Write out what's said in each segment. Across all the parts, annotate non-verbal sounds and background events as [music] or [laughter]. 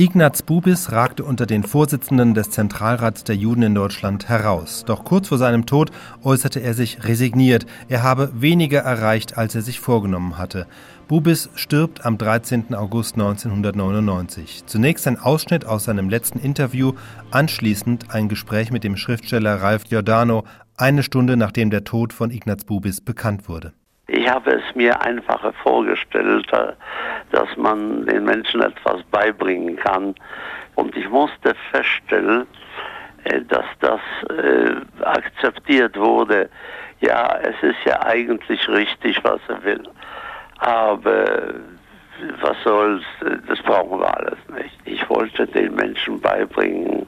Ignaz Bubis ragte unter den Vorsitzenden des Zentralrats der Juden in Deutschland heraus. Doch kurz vor seinem Tod äußerte er sich resigniert. Er habe weniger erreicht, als er sich vorgenommen hatte. Bubis stirbt am 13. August 1999. Zunächst ein Ausschnitt aus seinem letzten Interview, anschließend ein Gespräch mit dem Schriftsteller Ralf Giordano, eine Stunde nachdem der Tod von Ignaz Bubis bekannt wurde. Ich habe es mir einfacher vorgestellt, äh, dass man den Menschen etwas beibringen kann. Und ich musste feststellen, äh, dass das äh, akzeptiert wurde. Ja, es ist ja eigentlich richtig, was er will. Aber was soll's, das brauchen wir alles nicht. Ich wollte den Menschen beibringen,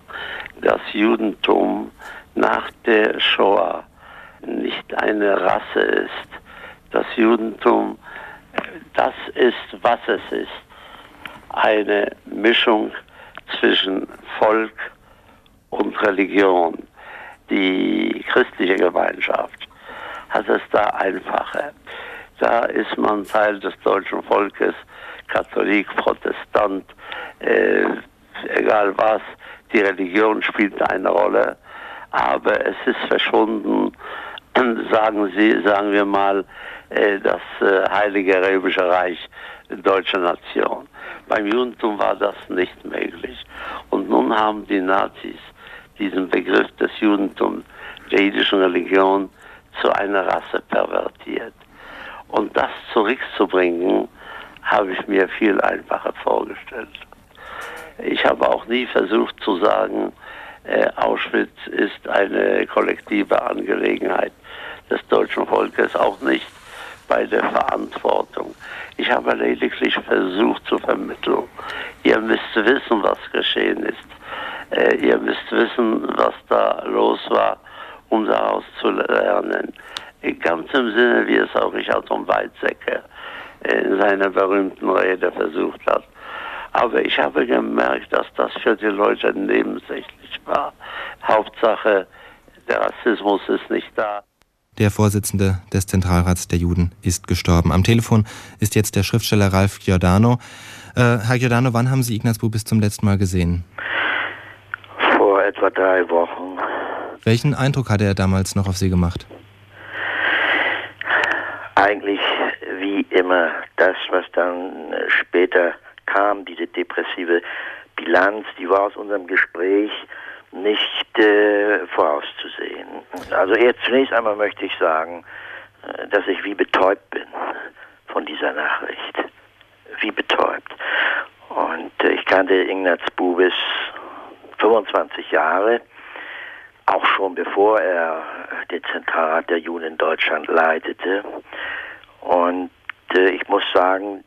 dass Judentum nach der Shoah nicht eine Rasse ist, das Judentum, das ist, was es ist. Eine Mischung zwischen Volk und Religion. Die christliche Gemeinschaft hat es da einfacher. Da ist man Teil des deutschen Volkes, Katholik, Protestant, äh, egal was, die Religion spielt eine Rolle, aber es ist verschwunden, [clears throat] sagen Sie, sagen wir mal, das äh, Heilige Römische Reich deutscher Nation. Beim Judentum war das nicht möglich. Und nun haben die Nazis diesen Begriff des Judentums, der jüdischen Religion, zu einer Rasse pervertiert. Und das zurückzubringen, habe ich mir viel einfacher vorgestellt. Ich habe auch nie versucht zu sagen, äh, Auschwitz ist eine kollektive Angelegenheit des deutschen Volkes, auch nicht bei der Verantwortung. Ich habe lediglich versucht zu vermitteln. Ihr müsst wissen, was geschehen ist. Äh, ihr müsst wissen, was da los war, um daraus zu lernen. Ganz im Sinne, wie es auch Richard von Weizsäcker in seiner berühmten Rede versucht hat. Aber ich habe gemerkt, dass das für die Leute nebensächlich war. Hauptsache, der Rassismus ist nicht da. Der Vorsitzende des Zentralrats der Juden ist gestorben. Am Telefon ist jetzt der Schriftsteller Ralf Giordano. Äh, Herr Giordano, wann haben Sie Ignaz Bubis zum letzten Mal gesehen? Vor etwa drei Wochen. Welchen Eindruck hatte er damals noch auf Sie gemacht? Eigentlich wie immer das, was dann später kam, diese depressive Bilanz, die war aus unserem Gespräch nicht äh, vorauszusehen. Also jetzt zunächst einmal möchte ich sagen, äh, dass ich wie betäubt bin von dieser Nachricht. Wie betäubt. Und äh, ich kannte Ignaz Bubis 25 Jahre, auch schon bevor er den Zentralrat der Juden in Deutschland leitete. Und äh, ich muss sagen,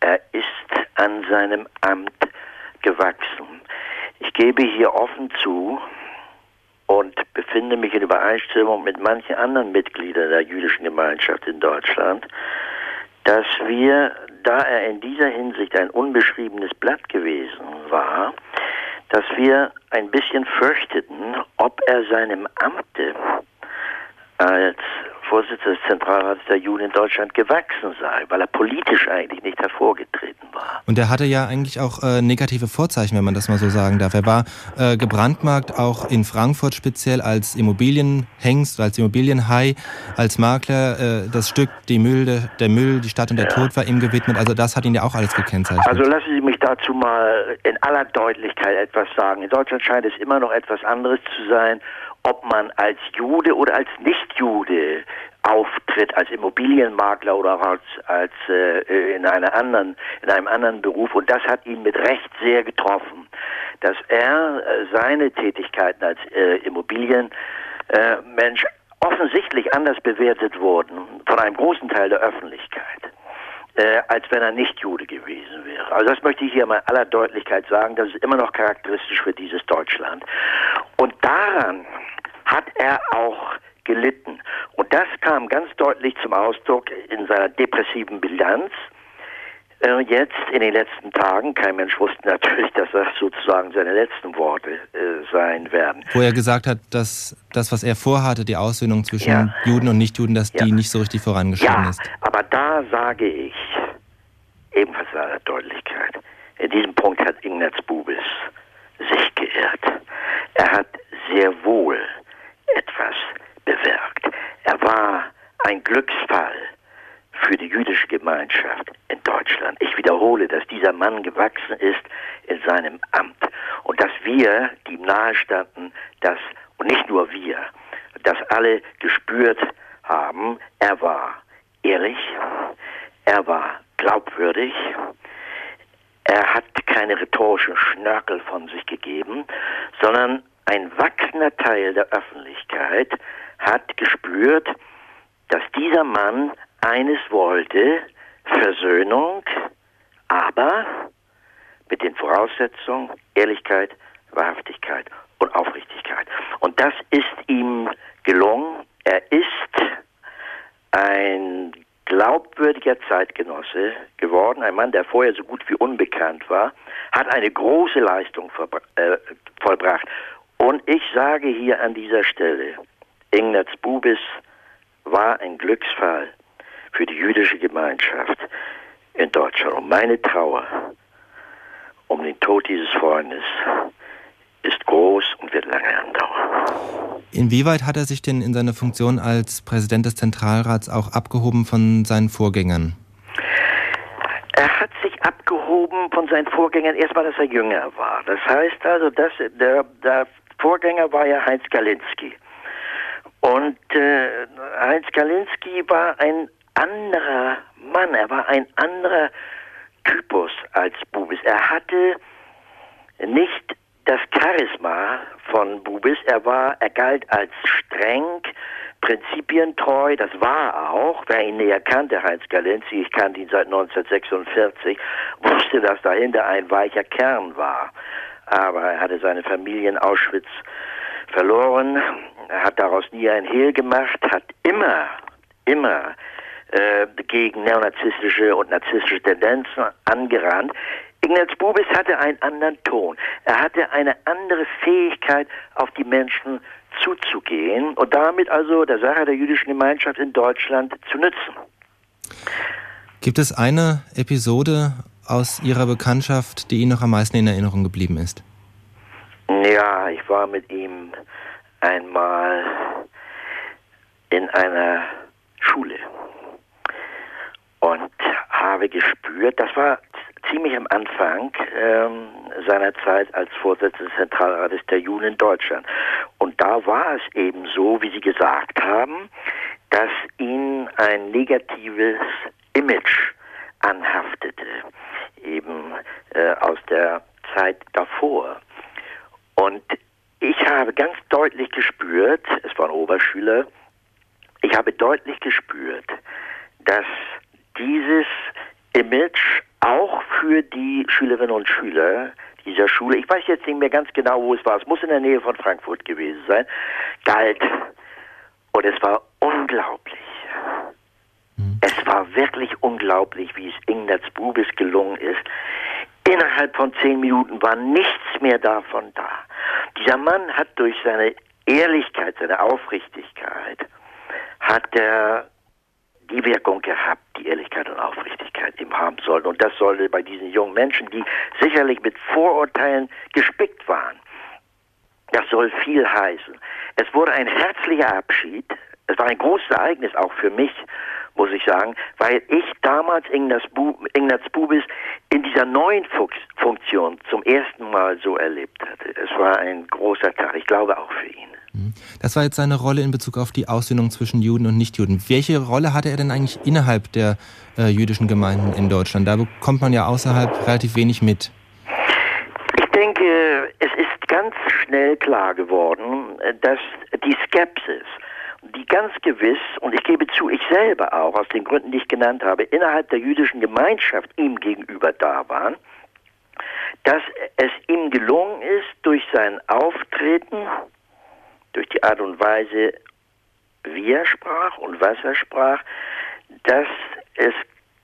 er ist an seinem Amt gewachsen. Ich gebe hier offen zu und befinde mich in Übereinstimmung mit manchen anderen Mitgliedern der jüdischen Gemeinschaft in Deutschland, dass wir, da er in dieser Hinsicht ein unbeschriebenes Blatt gewesen war, dass wir ein bisschen fürchteten, ob er seinem Amte als Vorsitzender des Zentralrats der Juden in Deutschland gewachsen sei, weil er politisch eigentlich nicht hervorgetreten war. Und er hatte ja eigentlich auch äh, negative Vorzeichen, wenn man das mal so sagen darf. Er war äh, gebrandmarkt auch in Frankfurt speziell als Immobilienhengst, als Immobilienhai, als Makler. Äh, das Stück Die Müll, der, der, Müll, die Stadt und der ja. Tod war ihm gewidmet. Also das hat ihn ja auch alles gekennzeichnet. Also lassen Sie mich dazu mal in aller Deutlichkeit etwas sagen. In Deutschland scheint es immer noch etwas anderes zu sein, ob man als Jude oder als Nichtjude auftritt, als Immobilienmakler oder als, als äh, in einer anderen, in einem anderen Beruf. Und das hat ihn mit Recht sehr getroffen, dass er äh, seine Tätigkeiten als äh, Immobilienmensch äh, offensichtlich anders bewertet wurden von einem großen Teil der Öffentlichkeit. Äh, als wenn er nicht Jude gewesen wäre. Also das möchte ich hier mal aller Deutlichkeit sagen, das ist immer noch charakteristisch für dieses Deutschland. Und daran hat er auch gelitten. Und das kam ganz deutlich zum Ausdruck in seiner depressiven Bilanz. Äh, jetzt in den letzten Tagen, kein Mensch wusste natürlich, dass das sozusagen seine letzten Worte äh, sein werden. Wo er gesagt hat, dass das, was er vorhatte, die Aussöhnung zwischen ja. Juden und Nichtjuden, dass ja. die nicht so richtig vorangeschritten ja, ist. Aber da sage ich, ebenfalls in aller Deutlichkeit, in diesem Punkt hat Ignaz Bubis sich geirrt. Er hat sehr wohl etwas bewirkt. Er war ein Glücksfall für die jüdische Gemeinschaft in Deutschland. Ich wiederhole, dass dieser Mann gewachsen ist in seinem Amt und dass wir, die ihm nahestanden, das, und nicht nur wir, dass alle gespürt haben, er war ehrlich, er war glaubwürdig, er hat keine rhetorischen Schnörkel von sich gegeben, sondern ein wachsender Teil der Öffentlichkeit hat gespürt, dass dieser Mann eines wollte, Versöhnung, aber mit den Voraussetzungen Ehrlichkeit, Wahrhaftigkeit und Aufrichtigkeit. Und das ist ihm gelungen. Er ist ein glaubwürdiger Zeitgenosse geworden, ein Mann, der vorher so gut wie unbekannt war, hat eine große Leistung äh, vollbracht. Und ich sage hier an dieser Stelle, Ignaz Bubis war ein Glücksfall für die jüdische Gemeinschaft in Deutschland. Und meine Trauer um den Tod dieses Freundes ist groß und wird lange andauern. Inwieweit hat er sich denn in seiner Funktion als Präsident des Zentralrats auch abgehoben von seinen Vorgängern? Er hat sich abgehoben von seinen Vorgängern erstmal, dass er jünger war. Das heißt also, dass der, der Vorgänger war ja Heinz Galinski. Und äh, Heinz Galinski war ein anderer Mann, er war ein anderer Typus als Bubis. Er hatte nicht das Charisma von Bubis. Er war, er galt als streng, prinzipientreu. Das war auch, wer ihn näher kannte, Heinz Galenzi, ich kannte ihn seit 1946, wusste, dass dahinter ein weicher Kern war. Aber er hatte seine Familie in Auschwitz verloren. Er hat daraus nie ein Hehl gemacht, hat immer, immer äh, gegen neonazistische und narzisstische Tendenzen angerannt. Ignaz Bubis hatte einen anderen Ton. Er hatte eine andere Fähigkeit, auf die Menschen zuzugehen und damit also der Sache der jüdischen Gemeinschaft in Deutschland zu nützen. Gibt es eine Episode aus Ihrer Bekanntschaft, die Ihnen noch am meisten in Erinnerung geblieben ist? Ja, ich war mit ihm einmal in einer Schule und habe gespürt, das war ziemlich am Anfang ähm, seiner Zeit als Vorsitzender des Zentralrates der Juden in Deutschland. Und da war es eben so, wie Sie gesagt haben, dass ihn ein negatives Image anhaftete, eben äh, aus der Zeit davor. Und ich habe ganz deutlich gespürt, es war ein Oberschüler, ich habe deutlich gespürt, dass Image auch für die Schülerinnen und Schüler dieser Schule, ich weiß jetzt nicht mehr ganz genau, wo es war, es muss in der Nähe von Frankfurt gewesen sein, galt. Und es war unglaublich. Mhm. Es war wirklich unglaublich, wie es Ignaz Bubis gelungen ist. Innerhalb von zehn Minuten war nichts mehr davon da. Dieser Mann hat durch seine Ehrlichkeit, seine Aufrichtigkeit, hat er die Wirkung gehabt, die Ehrlichkeit und Aufrichtigkeit ihm haben sollten. Und das sollte bei diesen jungen Menschen, die sicherlich mit Vorurteilen gespickt waren, das soll viel heißen. Es wurde ein herzlicher Abschied. Es war ein großes Ereignis auch für mich, muss ich sagen, weil ich damals Ignaz, Bu Ignaz Bubis in dieser neuen Funktion zum ersten Mal so erlebt hatte. Es war ein großer Tag, ich glaube auch für ihn. Mhm. Das war jetzt seine Rolle in Bezug auf die Aussöhnung zwischen Juden und Nichtjuden. Welche Rolle hatte er denn eigentlich innerhalb der äh, jüdischen Gemeinden in Deutschland? Da bekommt man ja außerhalb relativ wenig mit. Ich denke, es ist ganz schnell klar geworden, dass die Skepsis, die ganz gewiss, und ich gebe zu, ich selber auch, aus den Gründen, die ich genannt habe, innerhalb der jüdischen Gemeinschaft ihm gegenüber da waren, dass es ihm gelungen ist, durch sein Auftreten, durch die Art und Weise, wie er sprach und was er sprach, dass es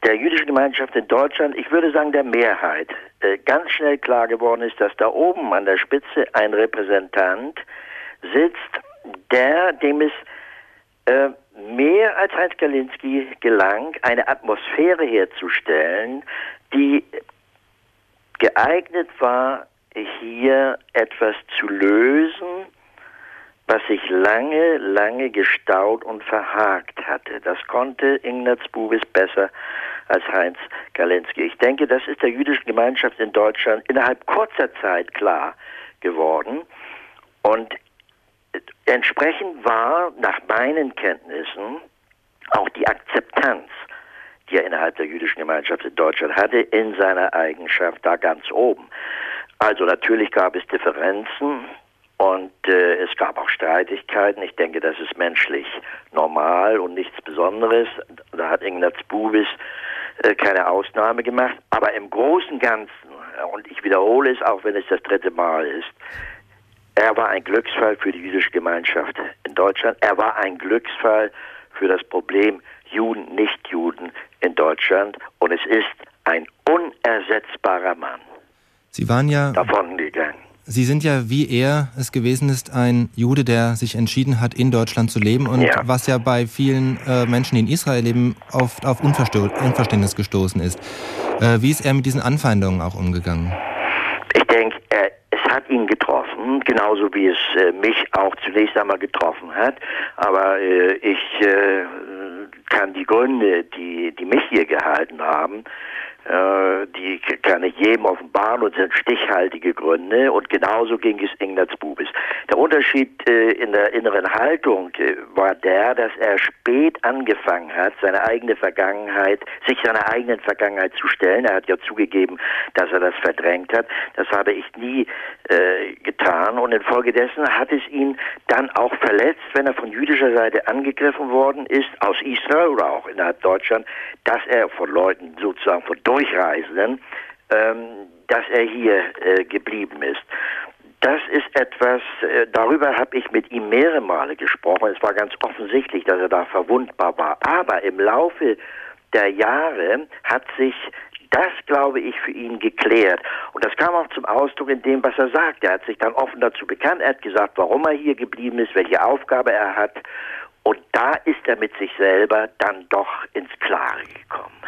der jüdischen Gemeinschaft in Deutschland, ich würde sagen der Mehrheit, äh, ganz schnell klar geworden ist, dass da oben an der Spitze ein Repräsentant sitzt, der, dem es äh, mehr als Heinz Kalinski gelang, eine Atmosphäre herzustellen, die geeignet war, hier etwas zu lösen, was sich lange, lange gestaut und verhakt hatte. Das konnte Ignaz Bubis besser als Heinz Galenski. Ich denke, das ist der jüdischen Gemeinschaft in Deutschland innerhalb kurzer Zeit klar geworden. Und entsprechend war nach meinen Kenntnissen auch die Akzeptanz, die er innerhalb der jüdischen Gemeinschaft in Deutschland hatte, in seiner Eigenschaft da ganz oben. Also natürlich gab es Differenzen und äh, es gab auch Streitigkeiten. Ich denke, das ist menschlich normal und nichts Besonderes. Da hat Ignaz Bubis äh, keine Ausnahme gemacht. Aber im Großen und Ganzen, und ich wiederhole es, auch wenn es das dritte Mal ist, er war ein Glücksfall für die jüdische Gemeinschaft in Deutschland. Er war ein Glücksfall für das Problem Juden, Nichtjuden in Deutschland. Und es ist ein unersetzbarer Mann. Sie waren ja davon gegangen. Sie sind ja, wie er es gewesen ist, ein Jude, der sich entschieden hat, in Deutschland zu leben und ja. was ja bei vielen äh, Menschen, die in Israel leben, oft auf Unverständnis gestoßen ist. Äh, wie ist er mit diesen Anfeindungen auch umgegangen? Hat ihn getroffen, genauso wie es äh, mich auch zunächst einmal getroffen hat. Aber äh, ich äh, kann die Gründe, die, die mich hier gehalten haben, die kann ich jedem offenbaren und sind stichhaltige Gründe. Und genauso ging es Ignaz Bubis. Der Unterschied äh, in der inneren Haltung äh, war der, dass er spät angefangen hat, seine eigene Vergangenheit, sich seiner eigenen Vergangenheit zu stellen. Er hat ja zugegeben, dass er das verdrängt hat. Das habe ich nie äh, getan. Und infolgedessen hat es ihn dann auch verletzt, wenn er von jüdischer Seite angegriffen worden ist, aus Israel oder auch innerhalb Deutschland, dass er von Leuten sozusagen von Durchreisenden, ähm, dass er hier äh, geblieben ist. Das ist etwas, äh, darüber habe ich mit ihm mehrere Male gesprochen. Es war ganz offensichtlich, dass er da verwundbar war. Aber im Laufe der Jahre hat sich das, glaube ich, für ihn geklärt. Und das kam auch zum Ausdruck in dem, was er sagt. Er hat sich dann offen dazu bekannt. Er hat gesagt, warum er hier geblieben ist, welche Aufgabe er hat. Und da ist er mit sich selber dann doch ins Klare gekommen.